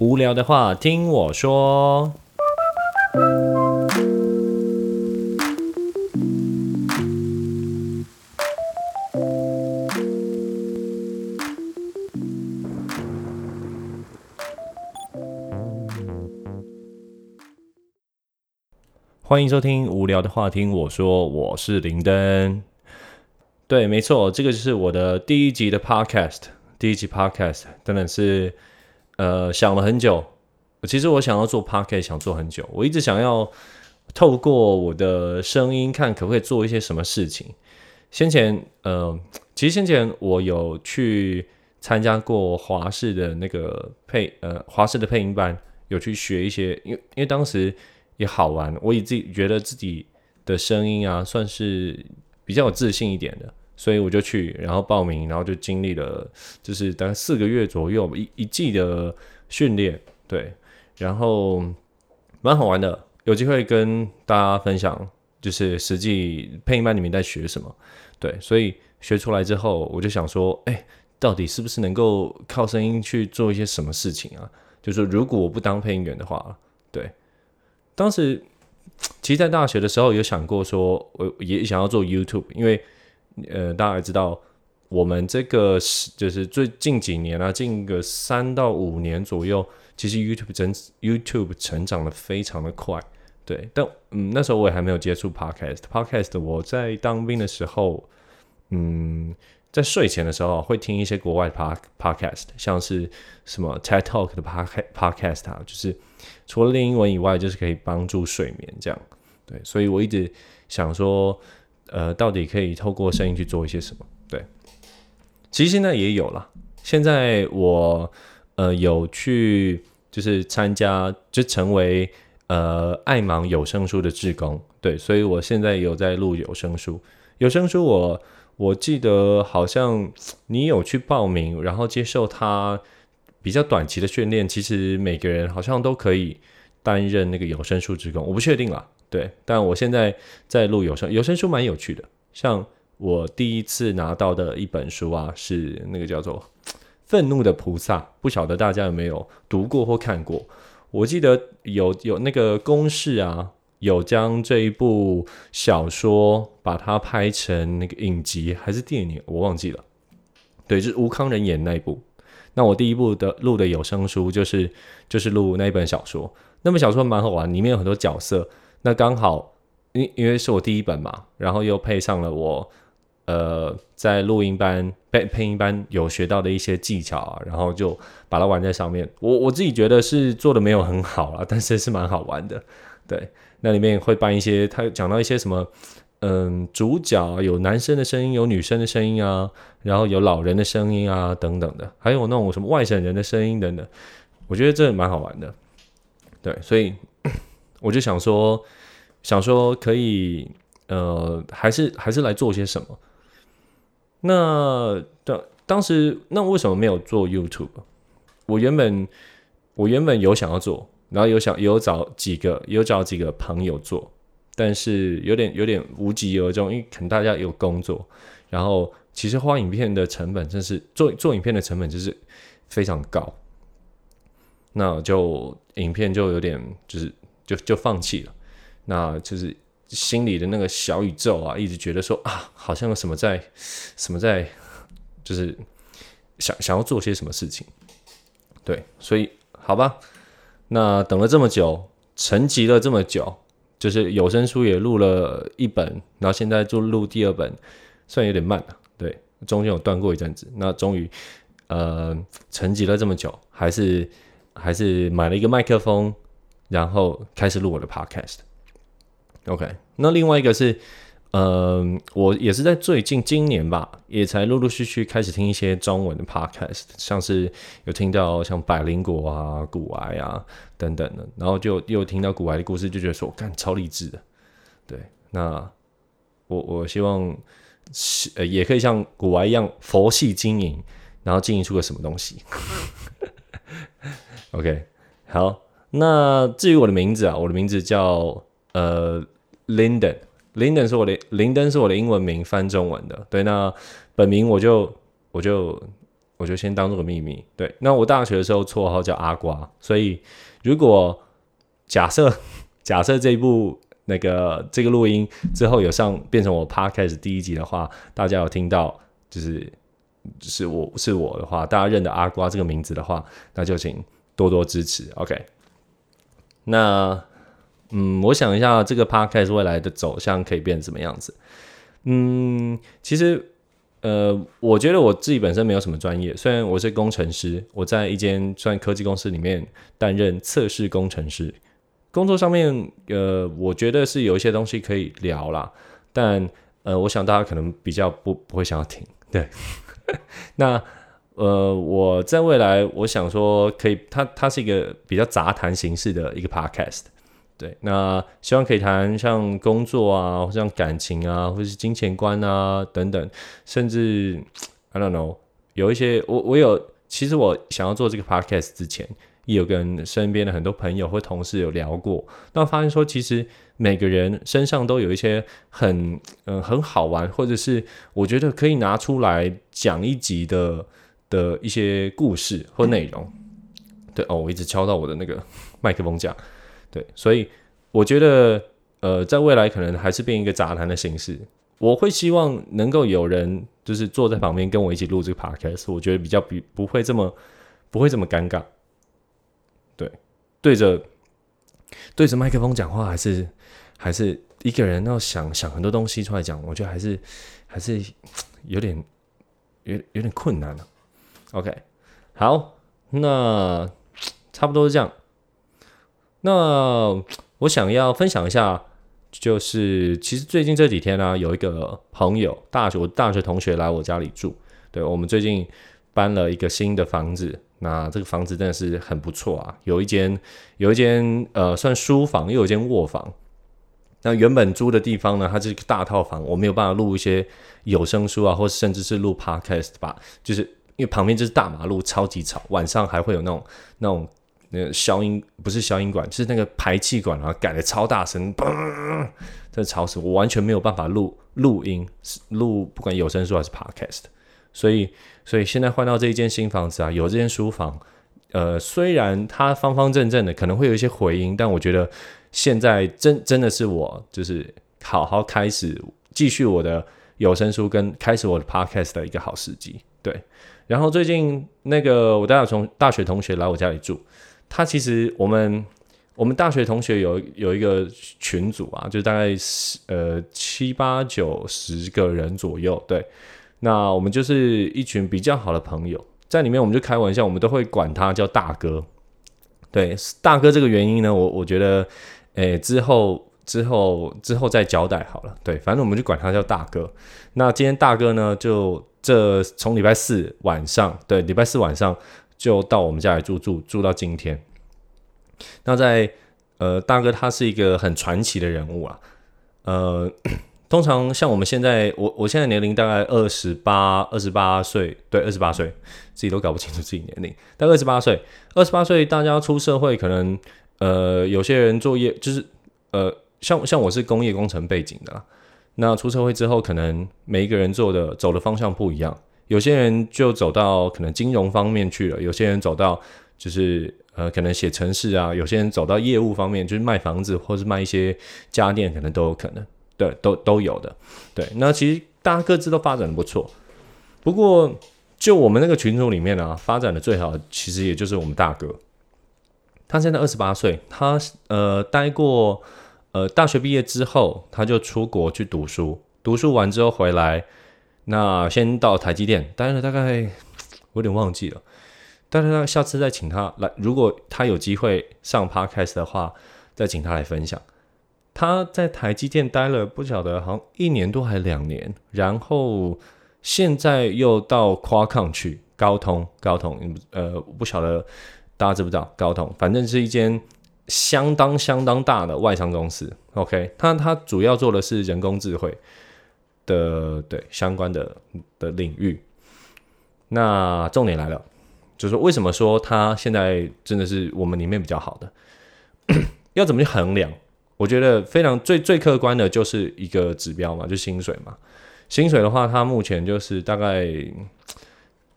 无聊的话听我说。欢迎收听无聊的话听我说，我是林登。对，没错，这个就是我的第一集的 podcast，第一集 podcast 真的是呃想了很久。其实我想要做 podcast，想做很久，我一直想要透过我的声音看可不可以做一些什么事情。先前呃，其实先前我有去参加过华视的那个配呃华视的配音班，有去学一些，因为因为当时。也好玩，我以自己觉得自己的声音啊，算是比较有自信一点的，所以我就去，然后报名，然后就经历了，就是大概四个月左右一一季的训练，对，然后蛮好玩的，有机会跟大家分享，就是实际配音班里面在学什么，对，所以学出来之后，我就想说，哎，到底是不是能够靠声音去做一些什么事情啊？就是如果我不当配音员的话，对。当时，其实，在大学的时候有想过说，我也想要做 YouTube，因为，呃，大家知道，我们这个是就是最近几年啊，近个三到五年左右，其实 YouTube 增 YouTube 成长的非常的快，对。但嗯，那时候我也还没有接触 Podcast，Podcast 我在当兵的时候，嗯。在睡前的时候会听一些国外的 Podcast，像是什么 TED Talk 的 pod podcast，就是除了练英文以外，就是可以帮助睡眠这样。对，所以我一直想说，呃，到底可以透过声音去做一些什么？对，其实现在也有了。现在我呃有去就是参加，就成为呃爱盲有声书的志工。对，所以我现在有在录有声书，有声书我。我记得好像你有去报名，然后接受他比较短期的训练。其实每个人好像都可以担任那个有声书志工，我不确定啦。对，但我现在在录有声，有声书蛮有趣的。像我第一次拿到的一本书啊，是那个叫做《愤怒的菩萨》，不晓得大家有没有读过或看过？我记得有有那个公式啊。有将这一部小说把它拍成那个影集还是电影，我忘记了。对，就是吴康仁演那一部。那我第一部的录的有声书就是就是录那一本小说。那本小说蛮好玩，里面有很多角色。那刚好因因为是我第一本嘛，然后又配上了我呃在录音班配配音班有学到的一些技巧啊，然后就把它玩在上面。我我自己觉得是做的没有很好啦，但是是蛮好玩的。对。那里面会办一些，他讲到一些什么，嗯，主角有男生的声音，有女生的声音啊，然后有老人的声音啊，等等的，还有那种什么外省人的声音等等，我觉得这蛮好玩的。对，所以我就想说，想说可以，呃，还是还是来做些什么。那当当时，那为什么没有做 YouTube？我原本我原本有想要做。然后有想有找几个有找几个朋友做，但是有点有点无疾而终，因为可能大家有工作。然后其实花影片的成本真是做做影片的成本就是非常高，那就影片就有点就是就就放弃了。那就是心里的那个小宇宙啊，一直觉得说啊，好像有什么在什么在，就是想想要做些什么事情。对，所以好吧。那等了这么久，沉寂了这么久，就是有声书也录了一本，然后现在就录第二本，虽然有点慢了，对，中间有断过一阵子。那终于，呃，沉寂了这么久，还是还是买了一个麦克风，然后开始录我的 podcast。OK，那另外一个是。嗯、呃，我也是在最近今年吧，也才陆陆续续开始听一些中文的 podcast，像是有听到像百灵果啊、古癌啊等等的，然后就又听到古癌的故事，就觉得说，我干超励志的。对，那我我希望是呃也可以像古癌一样佛系经营，然后经营出个什么东西。OK，好，那至于我的名字啊，我的名字叫呃 Linden。林登是我的林登是我的英文名，翻中文的。对，那本名我就我就我就先当做个秘密。对，那我大学的时候绰号叫阿瓜，所以如果假设 假设这一部那个这个录音之后有上变成我 podcast 第一集的话，大家有听到就是是我是我的话，大家认得阿瓜这个名字的话，那就请多多支持。OK，那嗯，我想一下这个 podcast 未来的走向可以变什么样子？嗯，其实。呃，我觉得我自己本身没有什么专业，虽然我是工程师，我在一间算科技公司里面担任测试工程师，工作上面，呃，我觉得是有一些东西可以聊啦，但呃，我想大家可能比较不不会想要听，对，那呃，我在未来，我想说可以，它它是一个比较杂谈形式的一个 podcast。对，那希望可以谈像工作啊，或像感情啊，或是金钱观啊等等，甚至 I don't know，有一些我我有，其实我想要做这个 podcast 之前，也有跟身边的很多朋友或同事有聊过，那发现说其实每个人身上都有一些很嗯、很好玩，或者是我觉得可以拿出来讲一集的的一些故事或内容。对哦，我一直敲到我的那个 麦克风架。对，所以我觉得，呃，在未来可能还是变一个杂谈的形式。我会希望能够有人就是坐在旁边跟我一起录这个 podcast，我觉得比较比不会这么不会这么尴尬。对，对着对着麦克风讲话，还是还是一个人要想想很多东西出来讲，我觉得还是还是有点有有点困难了。OK，好，那差不多是这样。那我想要分享一下，就是其实最近这几天呢、有一个朋友，大学大学同学来我家里住。对，我们最近搬了一个新的房子，那这个房子真的是很不错啊，有一间有一间呃算书房，又有一间卧房。那原本租的地方呢，它是一个大套房，我没有办法录一些有声书啊，或甚至是录 podcast 吧，就是因为旁边就是大马路，超级吵，晚上还会有那种那种。那个消音不是消音管，就是那个排气管啊，改的超大声，嘣，真的吵死我，完全没有办法录录音，录不管有声书还是 podcast。所以，所以现在换到这一间新房子啊，有这间书房，呃，虽然它方方正正的，可能会有一些回音，但我觉得现在真真的是我就是好好开始继续我的有声书跟开始我的 podcast 的一个好时机。对，然后最近那个我大学从大学同学来我家里住。他其实我们我们大学同学有有一个群组啊，就大概十呃七八九十个人左右。对，那我们就是一群比较好的朋友，在里面我们就开玩笑，我们都会管他叫大哥。对，大哥这个原因呢，我我觉得，诶之后之后之后再交代好了。对，反正我们就管他叫大哥。那今天大哥呢，就这从礼拜四晚上，对，礼拜四晚上。就到我们家来住住住到今天。那在呃，大哥他是一个很传奇的人物啊。呃，通常像我们现在，我我现在年龄大概二十八二十八岁，对，二十八岁，自己都搞不清楚自己年龄。但二十八岁，二十八岁，大家出社会可能呃，有些人作业就是呃，像像我是工业工程背景的啦，那出社会之后，可能每一个人做的走的方向不一样。有些人就走到可能金融方面去了，有些人走到就是呃可能写程式啊，有些人走到业务方面，就是卖房子或是卖一些家电，可能都有可能，对，都都有的。对，那其实大家各自都发展的不错。不过就我们那个群组里面呢、啊，发展的最好其实也就是我们大哥，他现在二十八岁，他呃待过呃大学毕业之后，他就出国去读书，读书完之后回来。那先到台积电待了大概，我有点忘记了。但是下次再请他来，如果他有机会上 Podcast 的话，再请他来分享。他在台积电待了不晓得好像一年多还是两年，然后现在又到夸抗去，高通，高通，呃，不晓得大家知不知道高通，反正是一间相当相当大的外商公司。OK，他他主要做的是人工智慧。的对相关的的领域，那重点来了，就是说为什么说他现在真的是我们里面比较好的？要怎么去衡量？我觉得非常最最客观的就是一个指标嘛，就薪水嘛。薪水的话，他目前就是大概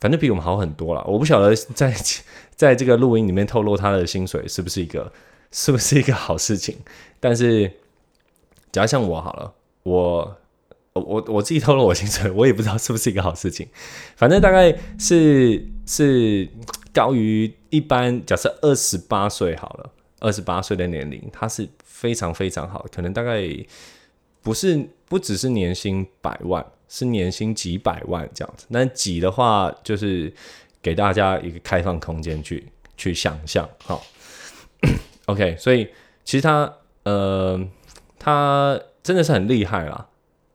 反正比我们好很多了。我不晓得在在这个录音里面透露他的薪水是不是一个是不是一个好事情，但是假如像我好了，我我我自己偷了我薪水，我也不知道是不是一个好事情。反正大概是是高于一般，假设二十八岁好了，二十八岁的年龄，他是非常非常好，可能大概不是不只是年薪百万。是年薪几百万这样子，那几的话就是给大家一个开放空间去去想象，好，OK，所以其实他呃他真的是很厉害啦，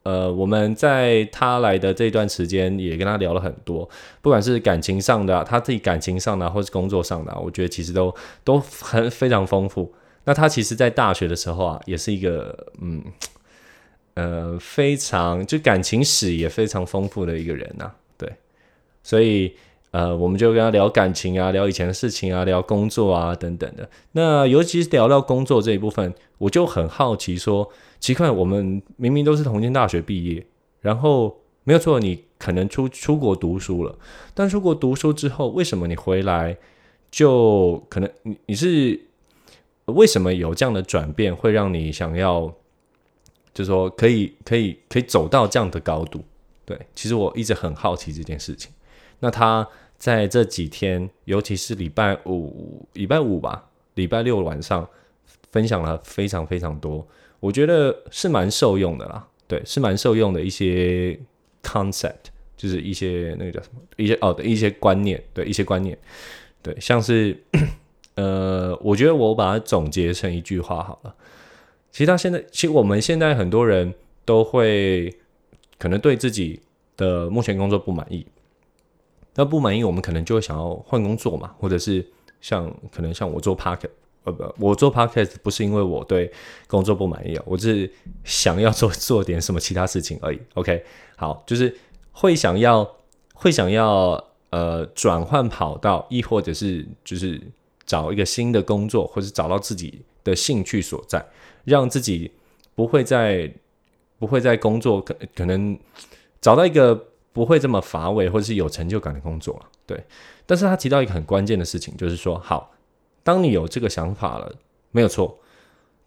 呃我们在他来的这段时间也跟他聊了很多，不管是感情上的，他自己感情上的，或是工作上的，我觉得其实都都很非常丰富。那他其实在大学的时候啊，也是一个嗯。呃，非常就感情史也非常丰富的一个人呐、对，所以呃，我们就跟他聊感情啊，聊以前的事情啊，聊工作啊等等的。那尤其是聊到工作这一部分，我就很好奇说，奇怪，我们明明都是同间大学毕业，然后没有错，你可能出出国读书了，但出国读书之后，为什么你回来就可能你你是为什么有这样的转变，会让你想要？就说，可以可以可以走到这样的高度，对，其实我一直很好奇这件事情。那他在这几天，尤其是礼拜五、礼拜五吧，礼拜六晚上分享了非常非常多，我觉得是蛮受用的啦。对，是蛮受用的一些 concept，就是一些那个叫什么，一些哦的一些观念，对，一些观念，对，像是 呃，我觉得我把它总结成一句话好了。其实他现在，其实我们现在很多人都会可能对自己的目前工作不满意，那不满意，我们可能就会想要换工作嘛，或者是像可能像我做 podcast，呃不，我做 podcast 不是因为我对工作不满意啊，我是想要做 做点什么其他事情而已。OK，好，就是会想要会想要呃转换跑道，亦或者是就是找一个新的工作，或者找到自己的兴趣所在。让自己不会在不会在工作可可能找到一个不会这么乏味或者是有成就感的工作了，对。但是他提到一个很关键的事情，就是说，好，当你有这个想法了，没有错。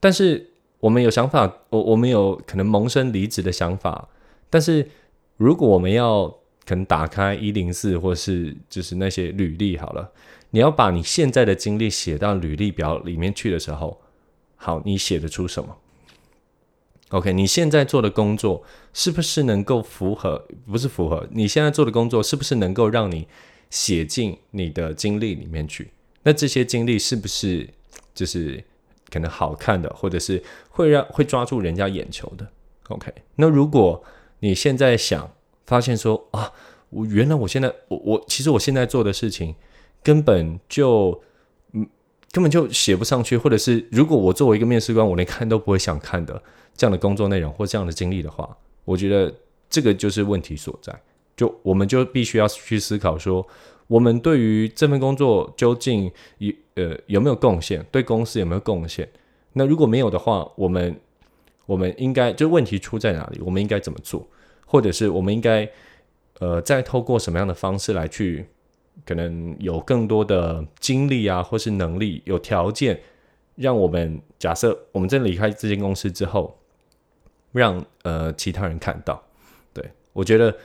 但是我们有想法，我我们有可能萌生离职的想法，但是如果我们要可能打开一零四或是就是那些履历好了，你要把你现在的经历写到履历表里面去的时候。好，你写得出什么？OK，你现在做的工作是不是能够符合？不是符合，你现在做的工作是不是能够让你写进你的经历里面去？那这些经历是不是就是可能好看的，或者是会让会抓住人家眼球的？OK，那如果你现在想发现说啊，我原来我现在我我其实我现在做的事情根本就嗯。根本就写不上去，或者是如果我作为一个面试官，我连看都不会想看的这样的工作内容或这样的经历的话，我觉得这个就是问题所在。就我们就必须要去思考说，我们对于这份工作究竟有呃有没有贡献，对公司有没有贡献？那如果没有的话，我们我们应该就问题出在哪里？我们应该怎么做？或者是我们应该呃再透过什么样的方式来去？可能有更多的精力啊，或是能力，有条件让我们假设我们在离开这间公司之后，让呃其他人看到。对，我觉得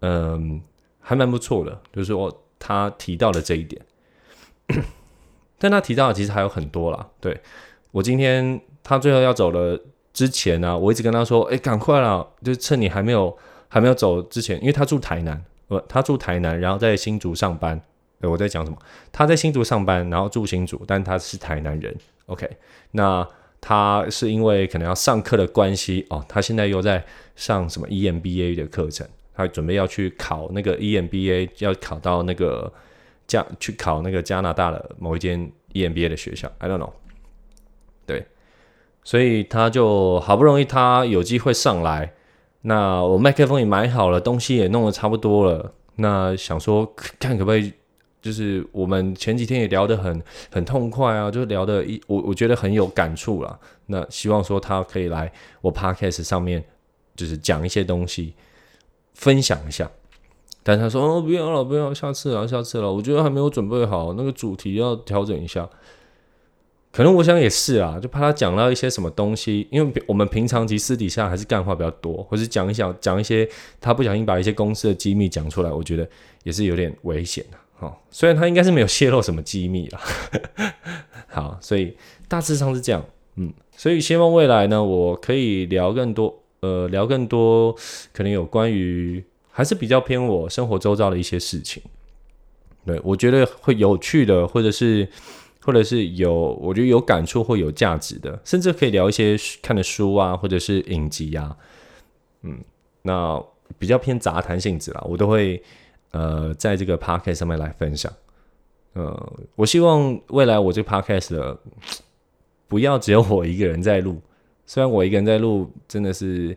嗯还蛮不错的，就是说他提到了这一点，但他提到的其实还有很多啦。对，我今天他最后要走了之前呢、我一直跟他说：“哎，赶快啦，就趁你还没有还没有走之前，因为他住台南。”不，他住台南，然后在新竹上班。对，我在讲什么？他在新竹上班，然后住新竹，但他是台南人。OK，那他是因为可能要上课的关系哦，他现在又在上什么 EMBA 的课程，他准备要去考那个 EMBA，要考到那个加去考那个加拿大的某一间 EMBA 的学校。I don't know。对，所以他就好不容易他有机会上来。那我麦克风也买好了，东西也弄得差不多了。那想说看可不可以，就是我们前几天也聊得很很痛快啊，就聊得一我我觉得很有感触啦。那希望说他可以来我 podcast 上面，就是讲一些东西，分享一下。但他说哦，不要了，不要，下次了，下次了，我觉得还没有准备好，那个主题要调整一下。可能我想也是啊，就怕他讲到一些什么东西，因为我们平常其实私底下还是干话比较多，或是讲一讲讲一些他不小心把一些公司的机密讲出来，我觉得也是有点危险的。哦，虽然他应该是没有泄露什么机密啦，好，所以大致上是这样，嗯，所以希望未来呢，我可以聊更多，呃，聊更多可能有关于还是比较偏我生活周遭的一些事情，对，我觉得会有趣的，或者是。或者是有我觉得有感触或有价值的，甚至可以聊一些看的书啊，或者是影集啊，嗯，那比较偏杂谈性质啦，我都会呃在这个 podcast 上面来分享。呃，我希望未来我这个 podcast 的不要只有我一个人在录，虽然我一个人在录真的是，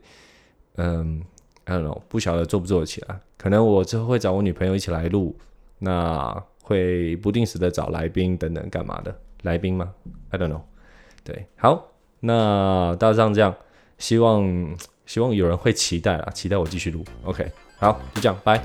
嗯，I don't know，不晓得做不做得起来，可能我之后会找我女朋友一起来录，那。会不定时的找来宾等等干嘛的？来宾吗？I don't know。对，好，那大致上这样，希望希望有人会期待啊，期待我继续录。OK，好，就这样，拜。